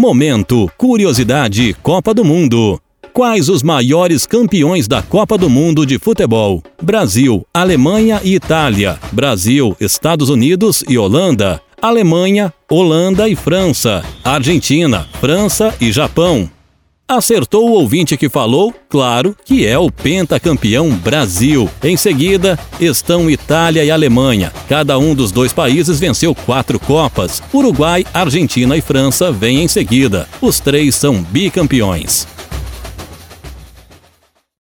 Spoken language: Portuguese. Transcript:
Momento Curiosidade Copa do Mundo. Quais os maiores campeões da Copa do Mundo de futebol? Brasil, Alemanha e Itália. Brasil, Estados Unidos e Holanda. Alemanha, Holanda e França. Argentina, França e Japão. Acertou o ouvinte que falou, claro, que é o pentacampeão Brasil. Em seguida, estão Itália e Alemanha. Cada um dos dois países venceu quatro Copas. Uruguai, Argentina e França vêm em seguida. Os três são bicampeões.